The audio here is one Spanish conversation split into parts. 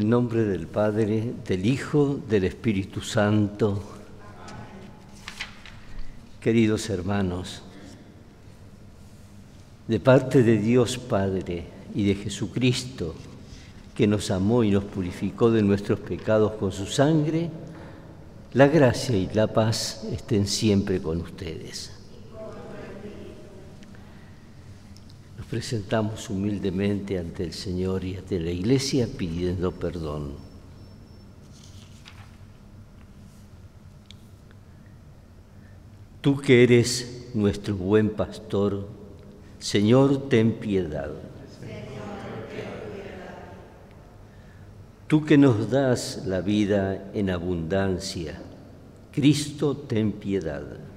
el nombre del Padre, del Hijo, del Espíritu Santo. Queridos hermanos, de parte de Dios Padre y de Jesucristo, que nos amó y nos purificó de nuestros pecados con su sangre, la gracia y la paz estén siempre con ustedes. Presentamos humildemente ante el Señor y ante la Iglesia pidiendo perdón. Tú que eres nuestro buen pastor, Señor, ten piedad. Tú que nos das la vida en abundancia, Cristo, ten piedad.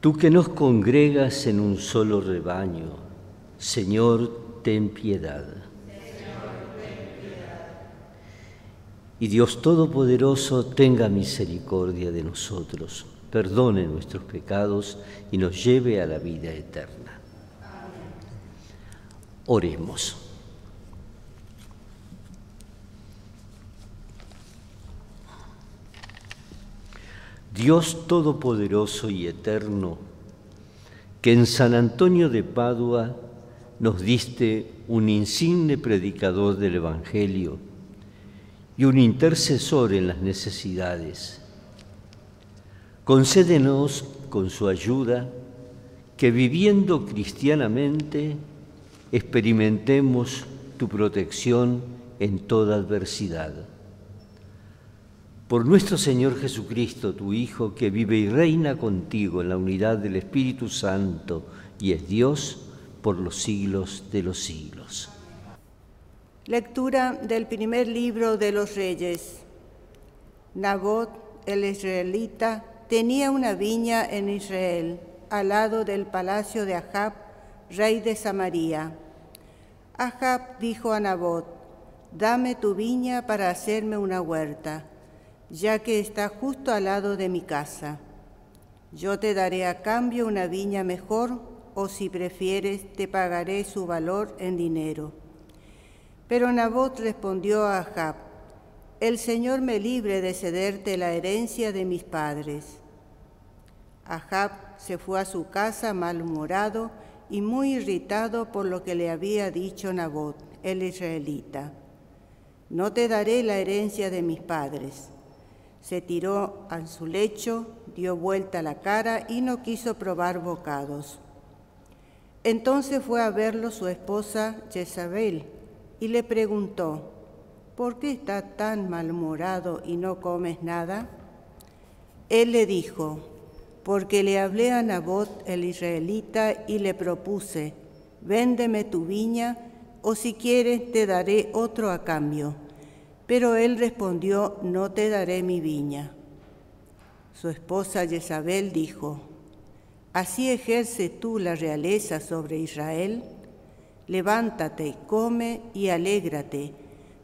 Tú que nos congregas en un solo rebaño, Señor, ten piedad. Y Dios Todopoderoso tenga misericordia de nosotros, perdone nuestros pecados y nos lleve a la vida eterna. Oremos. Dios Todopoderoso y Eterno, que en San Antonio de Padua nos diste un insigne predicador del Evangelio y un intercesor en las necesidades. Concédenos con su ayuda que viviendo cristianamente experimentemos tu protección en toda adversidad por nuestro Señor Jesucristo, tu Hijo, que vive y reina contigo en la unidad del Espíritu Santo y es Dios por los siglos de los siglos. Lectura del primer libro de los reyes. Nabot, el israelita, tenía una viña en Israel, al lado del palacio de Ahab, rey de Samaria. Ahab dijo a Nabot, dame tu viña para hacerme una huerta ya que está justo al lado de mi casa. Yo te daré a cambio una viña mejor, o si prefieres, te pagaré su valor en dinero. Pero Nabot respondió a Ahab, el Señor me libre de cederte la herencia de mis padres. Ahab se fue a su casa malhumorado y muy irritado por lo que le había dicho Nabot, el israelita. No te daré la herencia de mis padres. Se tiró a su lecho, dio vuelta la cara y no quiso probar bocados. Entonces fue a verlo su esposa Jezabel y le preguntó, ¿por qué estás tan malhumorado y no comes nada? Él le dijo, porque le hablé a Nabot el israelita y le propuse, véndeme tu viña o si quieres te daré otro a cambio. Pero él respondió, no te daré mi viña. Su esposa Jezabel dijo, ¿así ejerce tú la realeza sobre Israel? Levántate, come y alégrate,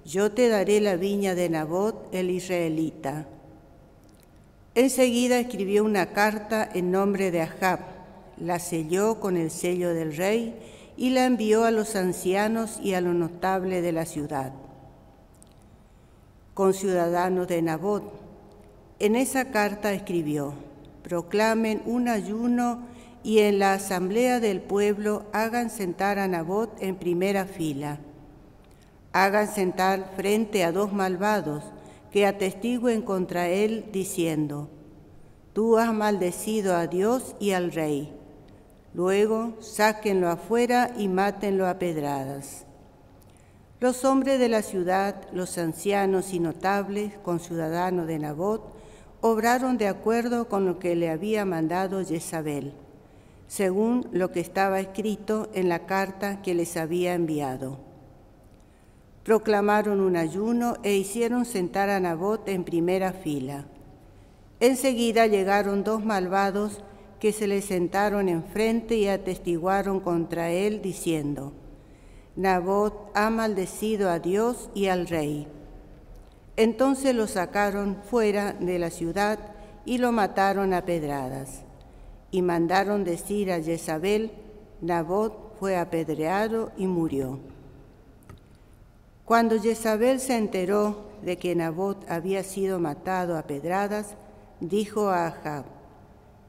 yo te daré la viña de Nabot el israelita. Enseguida escribió una carta en nombre de Ahab, la selló con el sello del rey y la envió a los ancianos y a los notables de la ciudad con ciudadanos de Nabot. En esa carta escribió, proclamen un ayuno y en la asamblea del pueblo hagan sentar a Nabot en primera fila. Hagan sentar frente a dos malvados que atestiguen contra él diciendo, Tú has maldecido a Dios y al rey. Luego sáquenlo afuera y mátenlo a pedradas. Los hombres de la ciudad, los ancianos y notables, con ciudadanos de Nabot, obraron de acuerdo con lo que le había mandado Jezabel, según lo que estaba escrito en la carta que les había enviado. Proclamaron un ayuno e hicieron sentar a Nabot en primera fila. Enseguida llegaron dos malvados que se le sentaron enfrente y atestiguaron contra él, diciendo, Nabot ha maldecido a Dios y al rey. Entonces lo sacaron fuera de la ciudad y lo mataron a pedradas. Y mandaron decir a Jezabel, Nabot fue apedreado y murió. Cuando Jezabel se enteró de que Nabot había sido matado a pedradas, dijo a Ahab,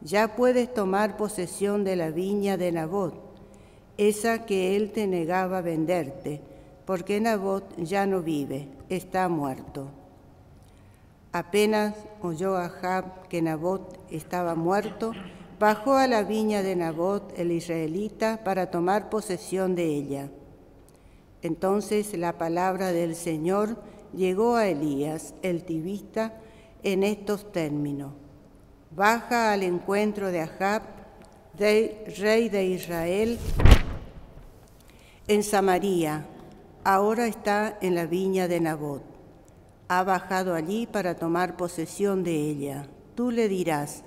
ya puedes tomar posesión de la viña de Nabot, esa que él te negaba venderte, porque Nabot ya no vive, está muerto. Apenas oyó Ahab que Nabot estaba muerto, bajó a la viña de Nabot el israelita para tomar posesión de ella. Entonces la palabra del Señor llegó a Elías, el tibista, en estos términos. Baja al encuentro de Ahab, rey de Israel, en Samaria. Ahora está en la viña de Nabot. Ha bajado allí para tomar posesión de ella. Tú le dirás,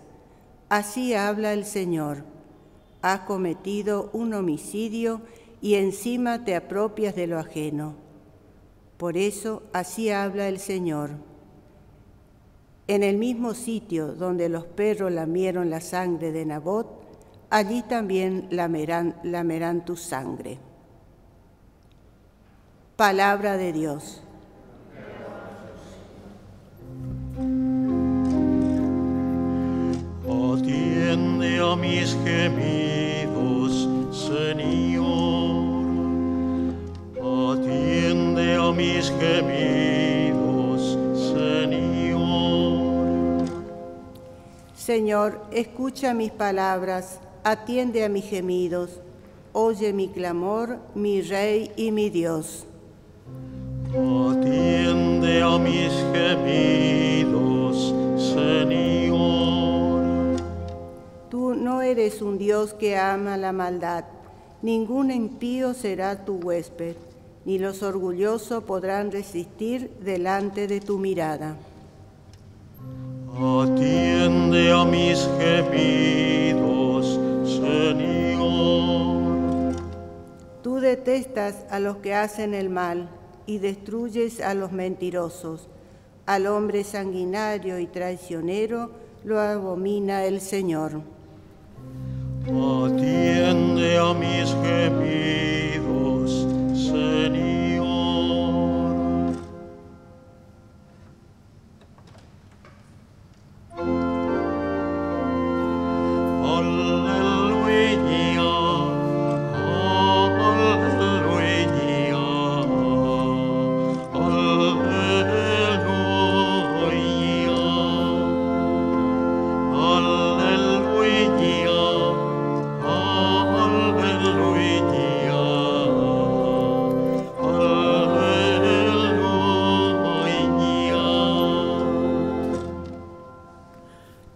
así habla el Señor. Has cometido un homicidio y encima te apropias de lo ajeno. Por eso así habla el Señor. En el mismo sitio donde los perros lamieron la sangre de Nabot, allí también lamerán, lamerán tu sangre. Palabra de Dios. Atiende a mis gemidos, Señor. Atiende a mis gemidos, Señor. Señor, escucha mis palabras, atiende a mis gemidos, oye mi clamor, mi Rey y mi Dios. Atiende a mis gemidos, Señor. Tú no eres un Dios que ama la maldad, ningún impío será tu huésped, ni los orgullosos podrán resistir delante de tu mirada. Atiende a mis gemidos, Señor. Tú detestas a los que hacen el mal y destruyes a los mentirosos. Al hombre sanguinario y traicionero lo abomina el Señor. Atiende a mis gemidos, Señor.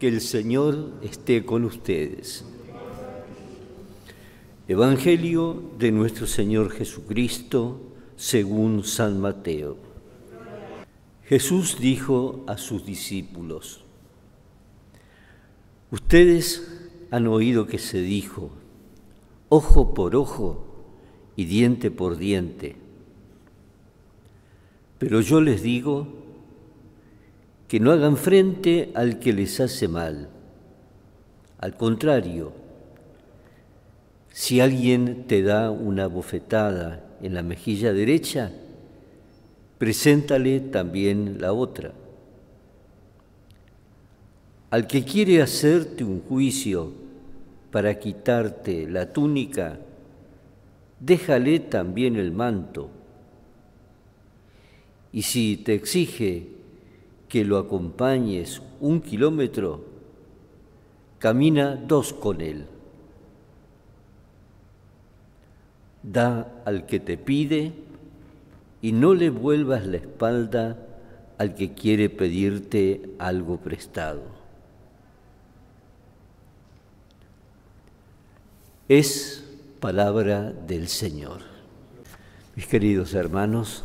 Que el Señor esté con ustedes. Evangelio de nuestro Señor Jesucristo según San Mateo. Jesús dijo a sus discípulos, Ustedes han oído que se dijo, ojo por ojo y diente por diente. Pero yo les digo que no hagan frente al que les hace mal. Al contrario, si alguien te da una bofetada en la mejilla derecha, preséntale también la otra. Al que quiere hacerte un juicio para quitarte la túnica, déjale también el manto. Y si te exige que lo acompañes un kilómetro, camina dos con él. Da al que te pide y no le vuelvas la espalda al que quiere pedirte algo prestado. Es palabra del Señor. Mis queridos hermanos,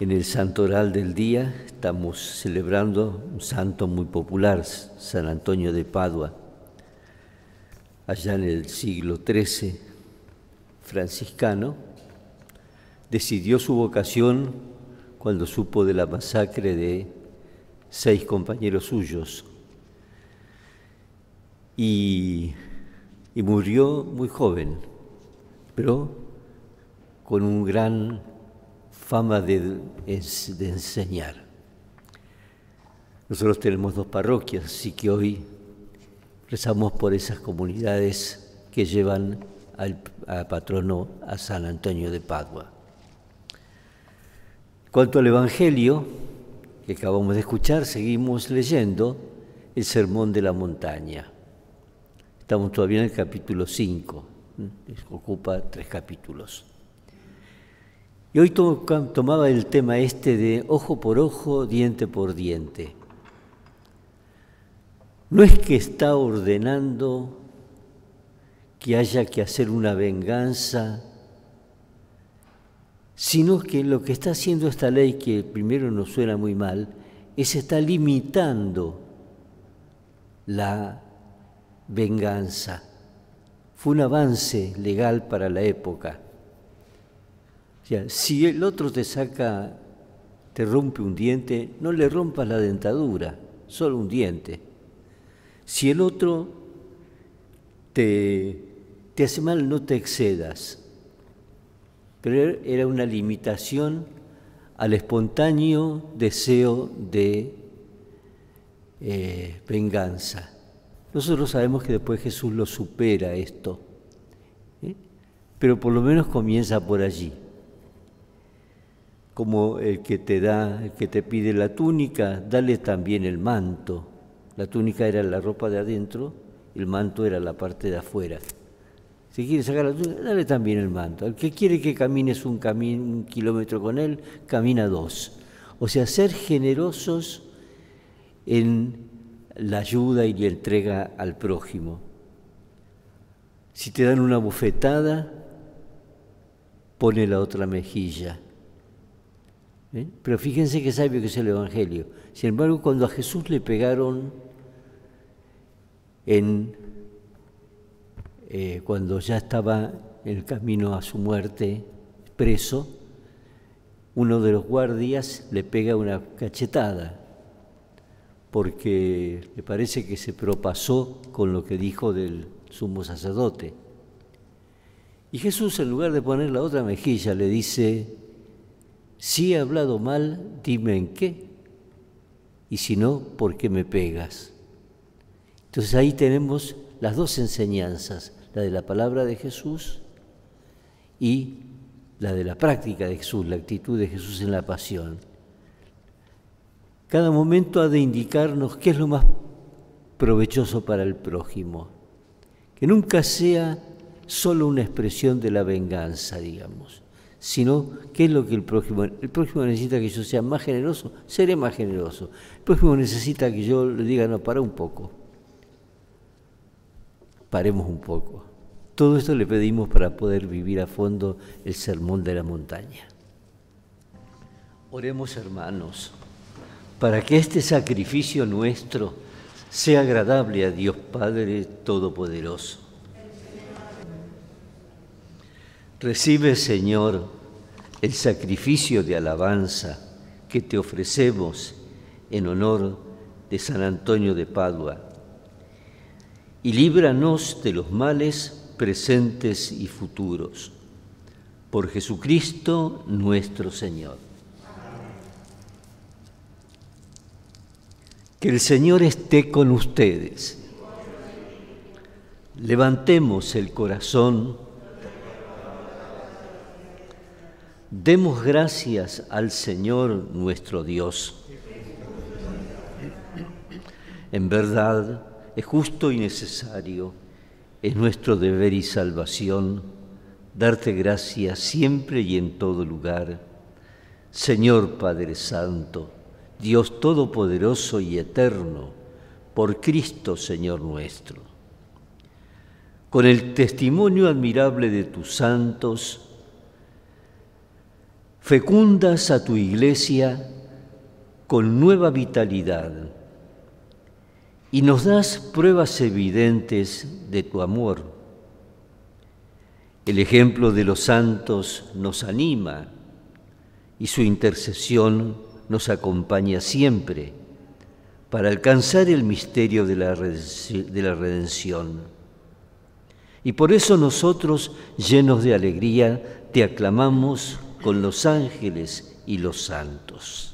En el santoral del día estamos celebrando un santo muy popular, San Antonio de Padua. Allá en el siglo XIII, franciscano, decidió su vocación cuando supo de la masacre de seis compañeros suyos y, y murió muy joven, pero con un gran fama de, de enseñar. Nosotros tenemos dos parroquias, así que hoy rezamos por esas comunidades que llevan al, patrono a San Antonio de Padua. Cuanto al Evangelio que acabamos de escuchar, seguimos leyendo el Sermón de la Montaña. Estamos todavía en el capítulo 5, ocupa tres capítulos. Y hoy tomaba el tema este de ojo por ojo, diente por diente. No es que está ordenando que haya que hacer una venganza, sino que lo que está haciendo esta ley, que primero nos suena muy mal, es está limitando la venganza. Fue un avance legal para la época si el otro te saca, te rompe un diente, no le rompas la dentadura, solo un diente. Si el otro te, te hace mal, no te excedas. Pero era una limitación al espontáneo deseo de eh, venganza. Nosotros sabemos que después Jesús lo supera esto, ¿eh? pero por lo menos comienza por allí como el que te da, el que te pide la túnica, dale también el manto. La túnica era la ropa de adentro, el manto era la parte de afuera. Si quieres sacar la túnica, dale también el manto. Al que quiere que camines un, un kilómetro con él, camina dos. O sea, ser generosos en la ayuda y la entrega al prójimo. Si te dan una bofetada, pone la otra mejilla. ¿Eh? Pero fíjense qué sabio que es el Evangelio. Sin embargo, cuando a Jesús le pegaron en, eh, cuando ya estaba en el camino a su muerte preso, uno de los guardias le pega una cachetada porque le parece que se propasó con lo que dijo del sumo sacerdote. Y Jesús, en lugar de poner la otra mejilla, le dice, si he hablado mal, dime en qué. Y si no, ¿por qué me pegas? Entonces ahí tenemos las dos enseñanzas, la de la palabra de Jesús y la de la práctica de Jesús, la actitud de Jesús en la pasión. Cada momento ha de indicarnos qué es lo más provechoso para el prójimo, que nunca sea solo una expresión de la venganza, digamos, sino qué es lo que el prójimo... El prójimo necesita que yo sea más generoso, seré más generoso. El prójimo necesita que yo le diga, no, para un poco. Paremos un poco. Todo esto le pedimos para poder vivir a fondo el sermón de la montaña. Oremos hermanos, para que este sacrificio nuestro sea agradable a Dios Padre Todopoderoso. Recibe, Señor, el sacrificio de alabanza que te ofrecemos en honor de San Antonio de Padua y líbranos de los males presentes y futuros. Por Jesucristo nuestro Señor. Que el Señor esté con ustedes. Levantemos el corazón Demos gracias al Señor nuestro Dios. En verdad, es justo y necesario, es nuestro deber y salvación darte gracias siempre y en todo lugar. Señor Padre Santo, Dios Todopoderoso y Eterno, por Cristo Señor nuestro. Con el testimonio admirable de tus santos, Fecundas a tu iglesia con nueva vitalidad y nos das pruebas evidentes de tu amor. El ejemplo de los santos nos anima y su intercesión nos acompaña siempre para alcanzar el misterio de la, redención. Y por eso nosotros, llenos de alegría, te aclamamos con los ángeles y los santos.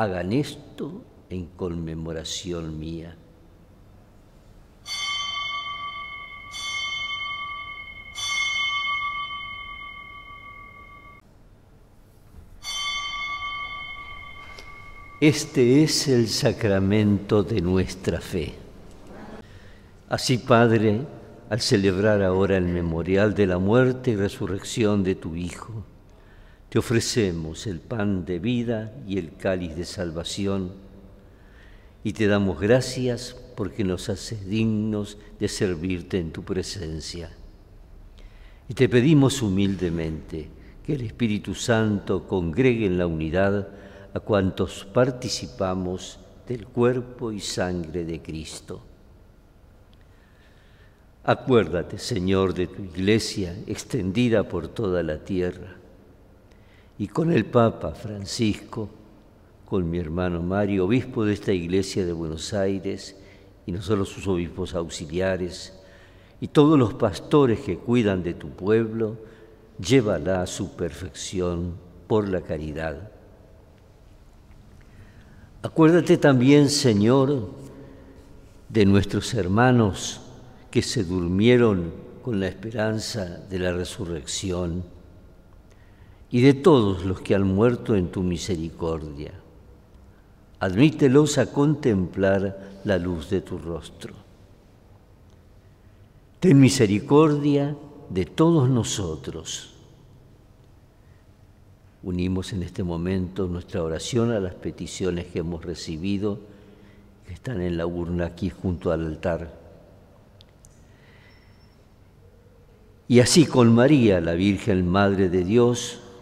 hagan esto en conmemoración mía. Este es el sacramento de nuestra fe. Así, Padre, al celebrar ahora el memorial de la muerte y resurrección de tu Hijo, te ofrecemos el pan de vida y el cáliz de salvación y te damos gracias porque nos haces dignos de servirte en tu presencia. Y te pedimos humildemente que el Espíritu Santo congregue en la unidad a cuantos participamos del cuerpo y sangre de Cristo. Acuérdate, Señor, de tu iglesia extendida por toda la tierra y con el Papa Francisco, con mi hermano Mario, obispo de esta iglesia de Buenos Aires, y no solo sus obispos auxiliares, y todos los pastores que cuidan de tu pueblo, llévala a su perfección por la caridad. Acuérdate también, Señor, de nuestros hermanos que se durmieron con la esperanza de la resurrección y de todos los que han muerto en tu misericordia. Admítelos a contemplar la luz de tu rostro. Ten misericordia de todos nosotros. Unimos en este momento nuestra oración a las peticiones que hemos recibido, que están en la urna aquí junto al altar. Y así con María, la Virgen Madre de Dios,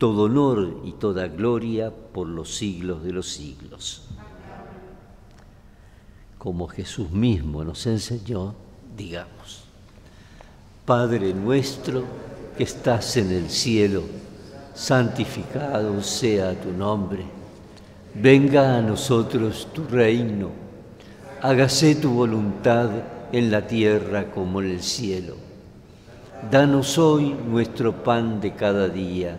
todo honor y toda gloria por los siglos de los siglos. Como Jesús mismo nos enseñó, digamos, Padre nuestro que estás en el cielo, santificado sea tu nombre, venga a nosotros tu reino, hágase tu voluntad en la tierra como en el cielo. Danos hoy nuestro pan de cada día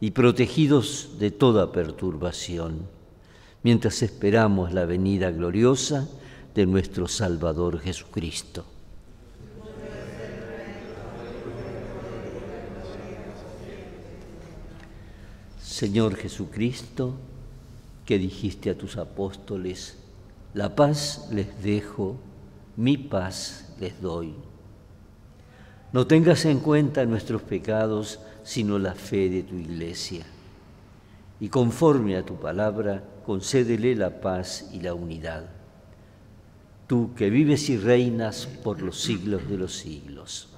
y protegidos de toda perturbación, mientras esperamos la venida gloriosa de nuestro Salvador Jesucristo. Señor Jesucristo, que dijiste a tus apóstoles, la paz les dejo, mi paz les doy. No tengas en cuenta nuestros pecados, sino la fe de tu iglesia. Y conforme a tu palabra, concédele la paz y la unidad. Tú que vives y reinas por los siglos de los siglos.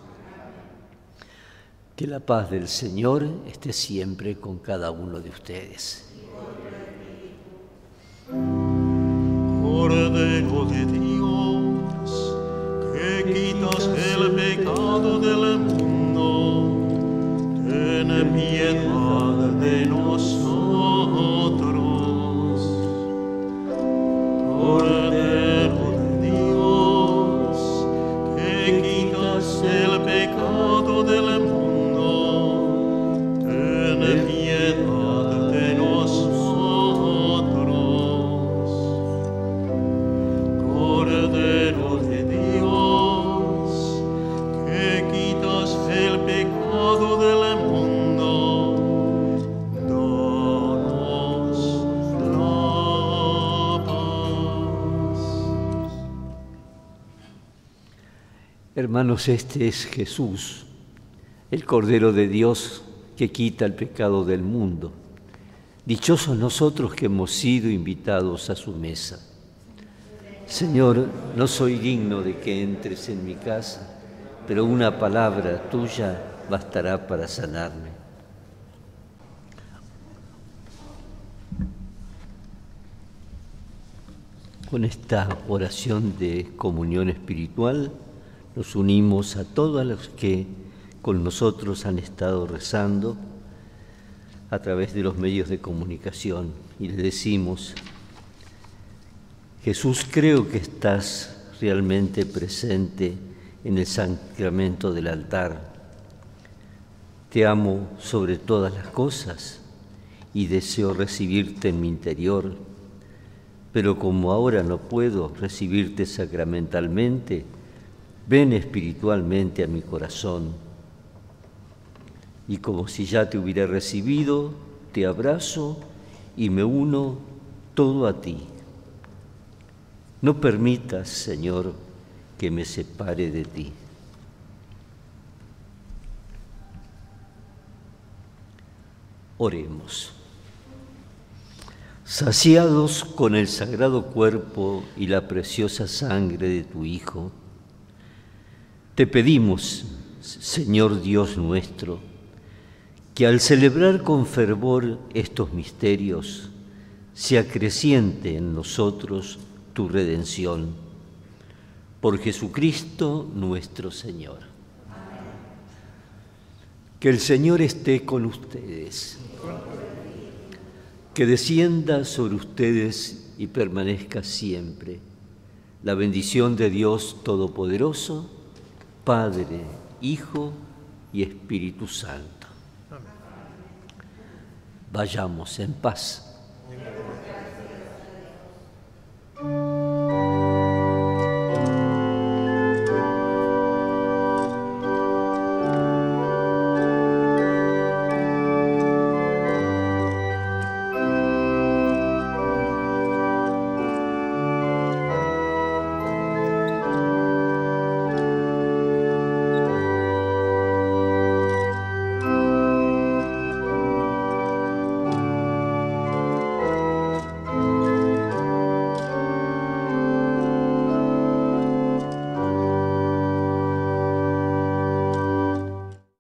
Que la paz del Señor esté siempre con cada uno de ustedes. Dios, que quitas el pecado del mundo Hermanos, este es Jesús, el Cordero de Dios que quita el pecado del mundo. Dichosos nosotros que hemos sido invitados a su mesa. Señor, no soy digno de que entres en mi casa, pero una palabra tuya bastará para sanarme. Con esta oración de comunión espiritual nos unimos a todos los que con nosotros han estado rezando a través de los medios de comunicación y le decimos, Jesús, creo que estás realmente presente en el sacramento del altar. Te amo sobre todas las cosas y deseo recibirte en mi interior, pero como ahora no puedo recibirte sacramentalmente, ven espiritualmente a mi corazón. Y como si ya te hubiera recibido, te abrazo y me uno todo a ti. No permitas, Señor, que me separe de ti. Oremos. Saciados con el sagrado cuerpo y la preciosa sangre de tu Hijo, te pedimos, Señor Dios nuestro, que al celebrar con fervor estos misterios, se acreciente en nosotros tu redención. Por Jesucristo nuestro Señor. Que el Señor esté con ustedes. Que descienda sobre ustedes y permanezca siempre la bendición de Dios Todopoderoso, Padre, Hijo y Espíritu Santo. Vayamos en paz.